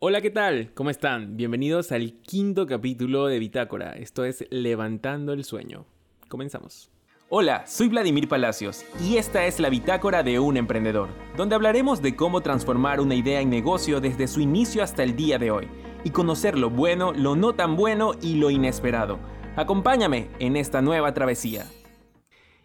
Hola, ¿qué tal? ¿Cómo están? Bienvenidos al quinto capítulo de Bitácora. Esto es Levantando el Sueño. Comenzamos. Hola, soy Vladimir Palacios y esta es la Bitácora de un emprendedor, donde hablaremos de cómo transformar una idea en negocio desde su inicio hasta el día de hoy y conocer lo bueno, lo no tan bueno y lo inesperado. Acompáñame en esta nueva travesía.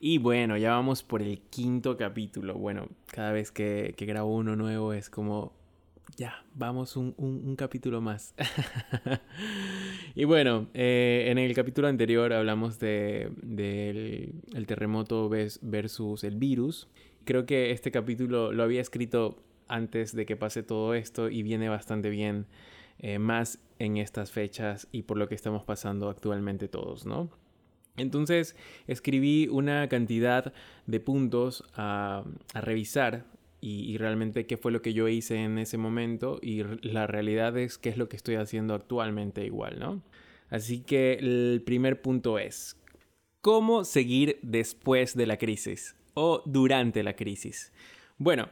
Y bueno, ya vamos por el quinto capítulo. Bueno, cada vez que, que grabo uno nuevo es como ya, vamos un, capítulo más. y bueno, eh, en el capítulo anterior hablamos del de, terremoto versus el virus. Creo que este capítulo lo había escrito antes de que pase todo esto y viene bastante bien eh, más en estas fechas y por lo que estamos pasando actualmente todos, ¿no? Entonces escribí una cantidad de puntos a revisar y, realmente qué fue lo que yo hice en ese momento y la realidad es qué es lo que estoy haciendo actualmente igual, ¿no? Así que el primer punto es, ¿cómo seguir después de la crisis o durante la crisis? Bueno,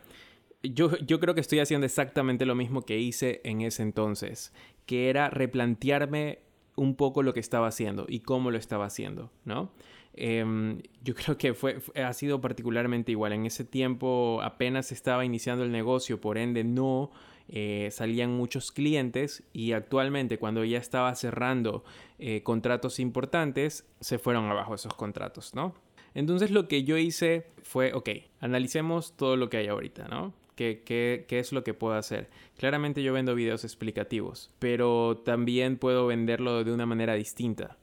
yo, yo creo que estoy haciendo exactamente lo mismo que hice en ese entonces, que era replantearme un poco lo que estaba haciendo y cómo lo estaba haciendo, ¿no? Em, yo creo que fue, ha sido particularmente igual. En ese tiempo apenas estaba iniciando el negocio, por ende no eh, salían muchos clientes y actualmente cuando ya estaba cerrando eh, contratos importantes, se fueron abajo esos contratos, ¿no? Entonces lo que yo hice fue, ok, analicemos todo lo que hay ahorita, ¿no? ¿Qué, qué, qué es lo que puedo hacer? Claramente yo vendo videos explicativos, pero también puedo venderlo de una manera distinta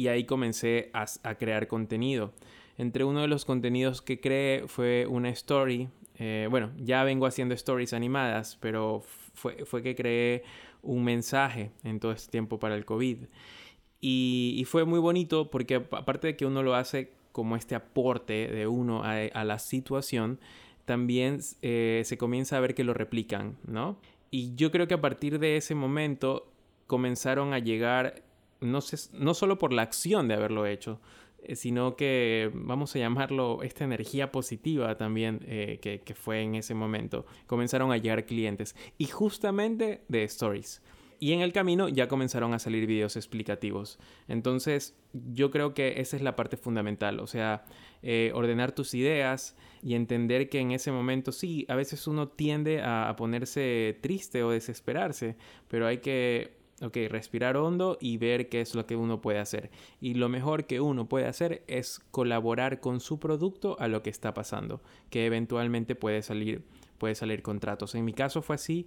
y ahí comencé a, crear contenido. Entre uno de los contenidos que creé fue una story. Eh, bueno, ya vengo haciendo stories animadas, pero fue, fue, que creé un mensaje en todo este tiempo para el COVID. Y, fue muy bonito porque aparte de que uno lo hace como este aporte de uno a, la situación, también eh, se comienza a ver que lo replican, ¿no? Y yo creo que a partir de ese momento comenzaron a llegar no, no solo por la acción de haberlo hecho, eh, sino que vamos a llamarlo esta energía positiva también eh, que, que, fue en ese momento. Comenzaron a llegar clientes y justamente de stories. Y en el camino ya comenzaron a salir videos explicativos. Entonces yo creo que esa es la parte fundamental. O sea, eh, ordenar tus ideas y entender que en ese momento sí, a veces uno tiende a ponerse triste o desesperarse, pero hay que Ok, respirar hondo y ver qué es lo que uno puede hacer. Y lo mejor que uno puede hacer es colaborar con su producto a lo que está pasando, que eventualmente puede salir, puede salir contratos. En mi caso fue así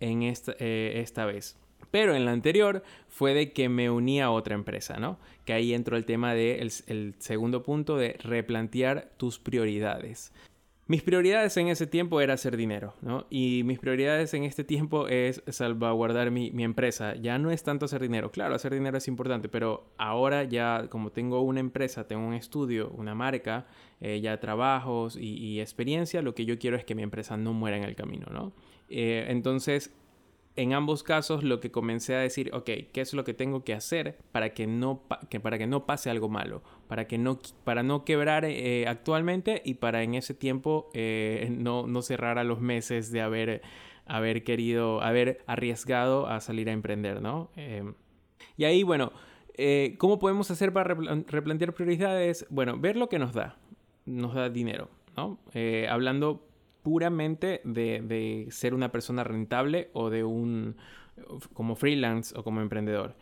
en esta, eh, esta vez. Pero en la anterior fue de que me uní a otra empresa, ¿no? Que ahí entró el tema del el segundo punto de replantear tus prioridades. Mis prioridades en ese tiempo era hacer dinero, ¿no? Y mis prioridades en este tiempo es salvaguardar mi, empresa. Ya no es tanto hacer dinero. Claro, hacer dinero es importante, pero ahora ya como tengo una empresa, tengo un estudio, una marca, eh, ya trabajos y, experiencia, lo que yo quiero es que mi empresa no muera en el camino, ¿no? Eh, entonces en ambos casos lo que comencé a decir, ok, ¿qué es lo que tengo que hacer para que no, que, para que no pase algo malo? Para, que no, para no quebrar eh, actualmente y para en ese tiempo eh, no, no cerrar a los meses de haber, haber querido, haber arriesgado a salir a emprender, ¿no? Em, y ahí, bueno, eh, ¿cómo podemos hacer para replantear prioridades? Bueno, ver lo que nos da, nos da dinero, ¿no? hablando puramente de, ser una persona rentable o de un como freelance o como emprendedor.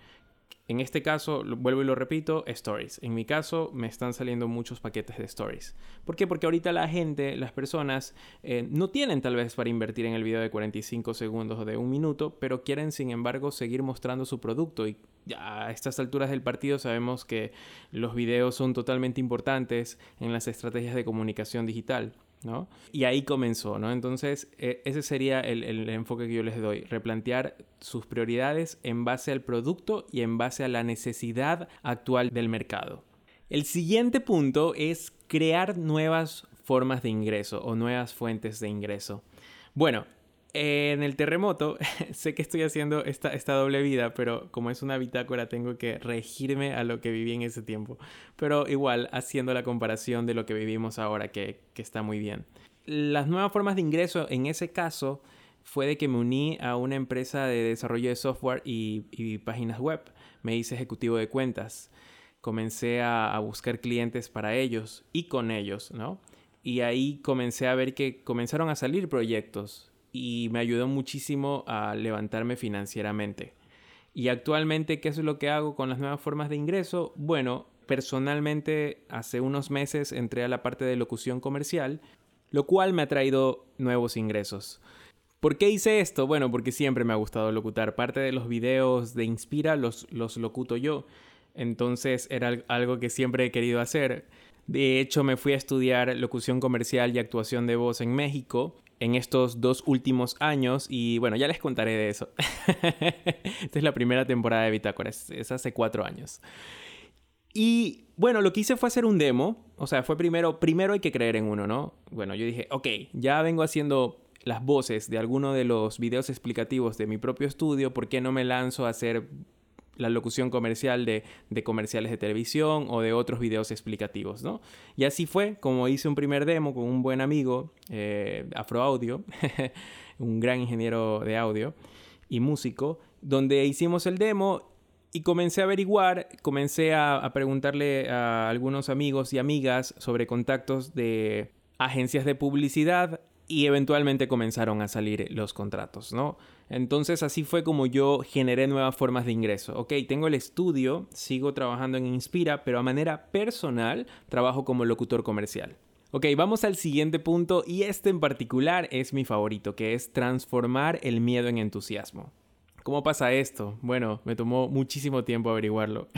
En este caso, vuelvo y lo repito, stories. En mi caso, me están saliendo muchos paquetes de stories. ¿Por qué? Porque ahorita la gente, las personas, eh, no tienen tal vez para invertir en el video de 45 segundos o de un minuto, pero quieren, sin embargo, seguir mostrando su producto. Y a estas alturas del partido sabemos que los videos son totalmente importantes en las estrategias de comunicación digital. ¿No? Y ahí comenzó, ¿no? Entonces, e, ese sería el, el, enfoque que yo les doy, replantear sus prioridades en base al producto y en base a la necesidad actual del mercado. El siguiente punto es crear nuevas formas de ingreso o nuevas fuentes de ingreso. Bueno, en el terremoto, sé que estoy haciendo esta, esta doble vida, pero como es una bitácora tengo que regirme a lo que viví en ese tiempo. Pero igual, haciendo la comparación de lo que vivimos ahora, que, que está muy bien. Las nuevas formas de ingreso, en ese caso, fue de que me uní a una empresa de desarrollo de software y, páginas web. Me hice ejecutivo de cuentas. Comencé a, buscar clientes para ellos y con ellos, ¿no? Y ahí comencé a ver que comenzaron a salir proyectos y me ayudó muchísimo a levantarme financieramente. Y actualmente, ¿qué es lo que hago con las nuevas formas de ingreso? Bueno, personalmente hace unos meses entré a la parte de locución comercial, lo cual me ha traído nuevos ingresos. ¿Por qué hice esto? Bueno, porque siempre me ha gustado locutar. Parte de los videos de Inspira los, los locuto yo. Entonces era algo que siempre he querido hacer. De hecho, me fui a estudiar locución comercial y actuación de voz en México en estos dos últimos años y bueno, ya les contaré de eso. Esta es la primera temporada de Bitácora, es, hace cuatro años. Y bueno, lo que hice fue hacer un demo, o sea, fue primero, primero hay que creer en uno, ¿no? Bueno, yo dije, ok, ya vengo haciendo las voces de alguno de los videos explicativos de mi propio estudio, ¿por qué no me lanzo a hacer la locución comercial de, comerciales de televisión o de otros videos explicativos, ¿no? Y así fue como hice un primer demo con un buen amigo, eh, Afro Audio, un gran ingeniero de audio y músico, donde hicimos el demo y comencé a averiguar, comencé a preguntarle a algunos amigos y amigas sobre contactos de agencias de publicidad y eventualmente comenzaron a salir los contratos, ¿no? Entonces así fue como yo generé nuevas formas de ingreso. Ok, tengo el estudio, sigo trabajando en Inspira, pero a manera personal trabajo como locutor comercial. Ok, vamos al siguiente punto y este en particular es mi favorito, que es transformar el miedo en entusiasmo. ¿Cómo pasa esto? Bueno, me tomó muchísimo tiempo averiguarlo,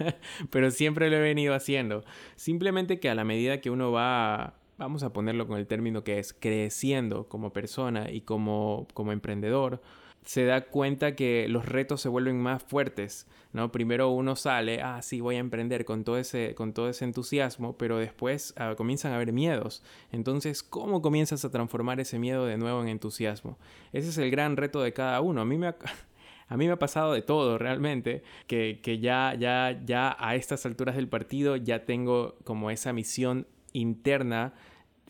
pero siempre lo he venido haciendo. Simplemente que a la medida que uno va vamos a ponerlo con el término que es creciendo como persona y como, como emprendedor, se da cuenta que los retos se vuelven más fuertes, ¿no? Primero uno sale, ah, sí, voy a emprender con todo ese, con todo ese entusiasmo, pero después ah, comienzan a haber miedos. Entonces, ¿cómo comienzas a transformar ese miedo de nuevo en entusiasmo? Ese es el gran reto de cada uno. A mí me ha, a mí me ha pasado de todo realmente, que, que ya, ya, ya a estas alturas del partido ya tengo como esa misión interna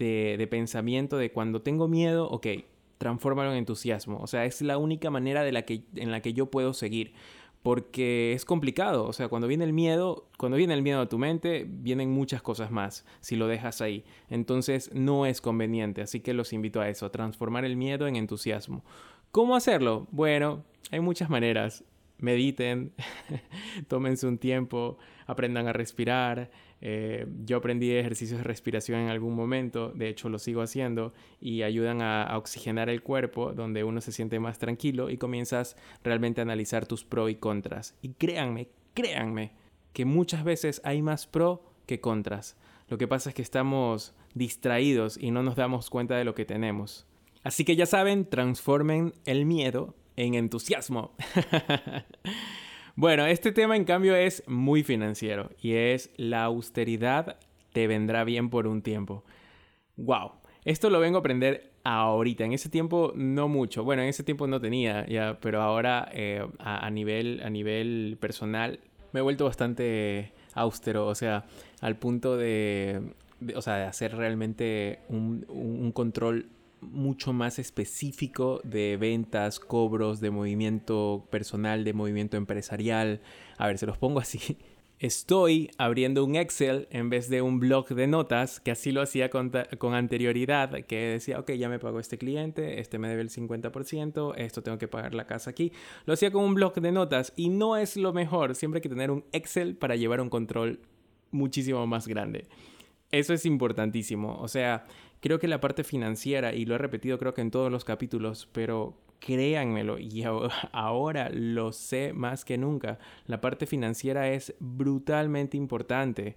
de, pensamiento de cuando tengo miedo, ok, transfórmalo en entusiasmo. O sea, es la única manera de la que, en la que yo puedo seguir. Porque es complicado. O sea, cuando viene el miedo, cuando viene el miedo a tu mente, vienen muchas cosas más si lo dejas ahí. Entonces no es conveniente. Así que los invito a eso, a transformar el miedo en entusiasmo. ¿Cómo hacerlo? Bueno, hay muchas maneras. Mediten, tómense un tiempo, aprendan a respirar, eh, yo aprendí ejercicios de respiración en algún momento, de hecho lo sigo haciendo, y ayudan a, oxigenar el cuerpo, donde uno se siente más tranquilo y comienzas realmente a analizar tus pros y contras. Y créanme, créanme, que muchas veces hay más pro que contras. Lo que pasa es que estamos distraídos y no nos damos cuenta de lo que tenemos. Así que ya saben, transformen el miedo en entusiasmo. Bueno, este tema en cambio es muy financiero y es la austeridad te vendrá bien por un tiempo. ¡Wow! Esto lo vengo a aprender ahorita. En ese tiempo no mucho. Bueno, en ese tiempo no tenía ya, pero ahora eh, a, nivel, a nivel personal me he vuelto bastante austero. O sea, al punto de, o sea, de hacer realmente un, un control mucho más específico de ventas, cobros, de movimiento personal, de movimiento empresarial. A ver, se los pongo así. Estoy abriendo un Excel en vez de un blog de notas, que así lo hacía con, anterioridad, que decía, ok, ya me pagó este cliente, este me debe el 50%, esto tengo que pagar la casa aquí. Lo hacía con un blog de notas y no es lo mejor, siempre hay que tener un Excel para llevar un control muchísimo más grande. Eso es importantísimo, o sea, creo que la parte financiera, y lo he repetido creo que en todos los capítulos, pero créanmelo, y ahora lo sé más que nunca, la parte financiera es brutalmente importante.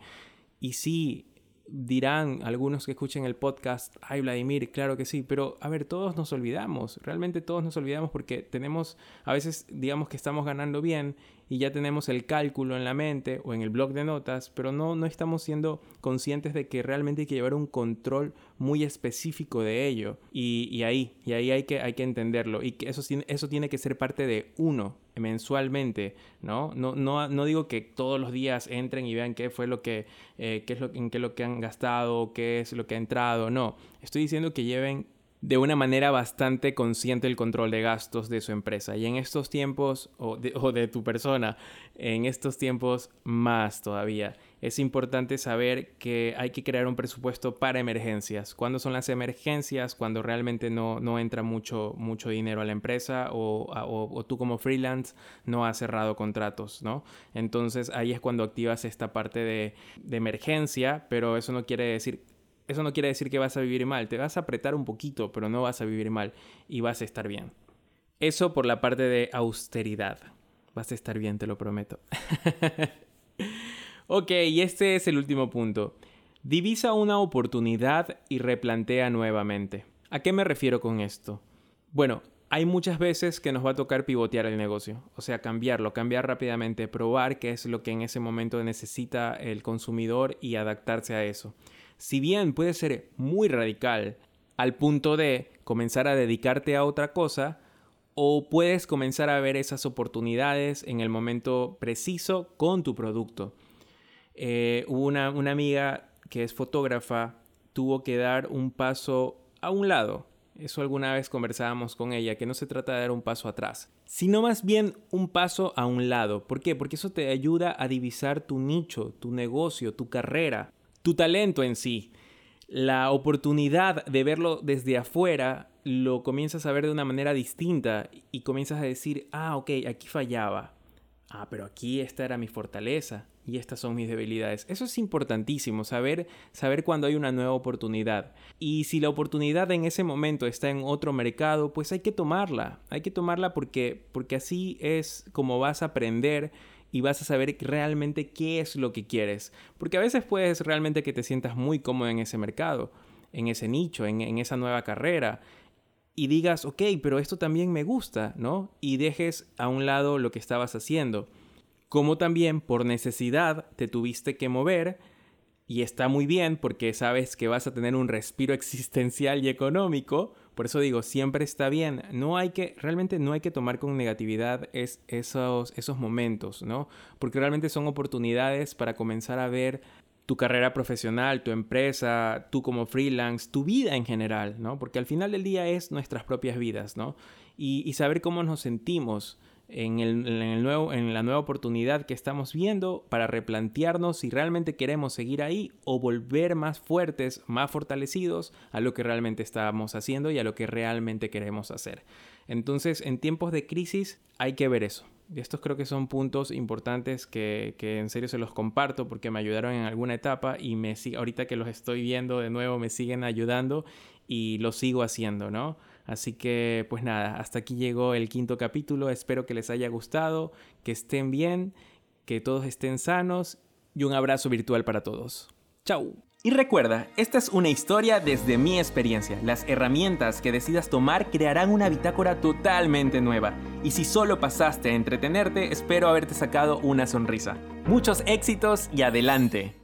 Y sí, dirán algunos que escuchen el podcast, ay Vladimir, claro que sí, pero a ver, todos nos olvidamos, realmente todos nos olvidamos porque tenemos, a veces digamos que estamos ganando bien y ya tenemos el cálculo en la mente o en el blog de notas, pero no, no estamos siendo conscientes de que realmente hay que llevar un control muy específico de ello. Y, ahí, y ahí hay que, hay que entenderlo. Y que eso, eso tiene que ser parte de uno mensualmente, ¿no? No, no, no digo que todos los días entren y vean qué fue lo que, eh, qué es lo, en qué lo que han gastado, qué es lo que ha entrado, no. Estoy diciendo que lleven de una manera bastante consciente el control de gastos de su empresa. Y en estos tiempos, o de, o de tu persona, en estos tiempos más todavía es importante saber que hay que crear un presupuesto para emergencias. ¿Cuándo son las emergencias? Cuando realmente no, no entra mucho, mucho dinero a la empresa o, o, tú como freelance no has cerrado contratos, ¿no? Entonces ahí es cuando activas esta parte de, de emergencia, pero eso no quiere decir eso no quiere decir que vas a vivir mal, te vas a apretar un poquito, pero no vas a vivir mal y vas a estar bien. Eso por la parte de austeridad. Vas a estar bien, te lo prometo. Ok, y este es el último punto. Divisa una oportunidad y replantea nuevamente. ¿A qué me refiero con esto? Bueno, hay muchas veces que nos va a tocar pivotear el negocio, o sea, cambiarlo, cambiar rápidamente, probar qué es lo que en ese momento necesita el consumidor y adaptarse a eso. Si bien puede ser muy radical al punto de comenzar a dedicarte a otra cosa, o puedes comenzar a ver esas oportunidades en el momento preciso con tu producto. Eh, una, una amiga que es fotógrafa tuvo que dar un paso a un lado. Eso alguna vez conversábamos con ella, que no se trata de dar un paso atrás, sino más bien un paso a un lado. ¿Por qué? Porque eso te ayuda a divisar tu nicho, tu negocio, tu carrera, tu talento en sí. La oportunidad de verlo desde afuera lo comienzas a ver de una manera distinta y comienzas a decir, ah, ok, aquí fallaba. Ah, pero aquí esta era mi fortaleza y estas son mis debilidades. Eso es importantísimo, saber, saber cuando hay una nueva oportunidad. Y si la oportunidad en ese momento está en otro mercado, pues hay que tomarla. Hay que tomarla porque, porque así es como vas a aprender y vas a saber realmente qué es lo que quieres. Porque a veces puedes realmente que te sientas muy cómodo en ese mercado, en ese nicho, en, en esa nueva carrera. Y digas, ok, pero esto también me gusta, ¿no? Y dejes a un lado lo que estabas haciendo como también por necesidad te tuviste que mover y está muy bien porque sabes que vas a tener un respiro existencial y económico. Por eso digo, siempre está bien. No hay que, realmente no hay que tomar con negatividad es, esos, esos momentos, ¿no? Porque realmente son oportunidades para comenzar a ver tu carrera profesional, tu empresa, tú como freelance, tu vida en general, ¿no? Porque al final del día es nuestras propias vidas, ¿no? Y, saber cómo nos sentimos en, el, nuevo, en la nueva oportunidad que estamos viendo para replantearnos si realmente queremos seguir ahí o volver más fuertes, más fortalecidos a lo que realmente estábamos haciendo y a lo que realmente queremos hacer. Entonces, en tiempos de crisis hay que ver eso. Estos creo que son puntos importantes que, que, en serio se los comparto porque me ayudaron en alguna etapa y me ahorita que los estoy viendo de nuevo me siguen ayudando y lo sigo haciendo, ¿no? Así que pues nada, hasta aquí llegó el quinto capítulo, espero que les haya gustado, que estén bien, que todos estén sanos y un abrazo virtual para todos. Chao. Y recuerda, esta es una historia desde mi experiencia. Las herramientas que decidas tomar crearán una bitácora totalmente nueva. Y si solo pasaste a entretenerte, espero haberte sacado una sonrisa. Muchos éxitos y adelante.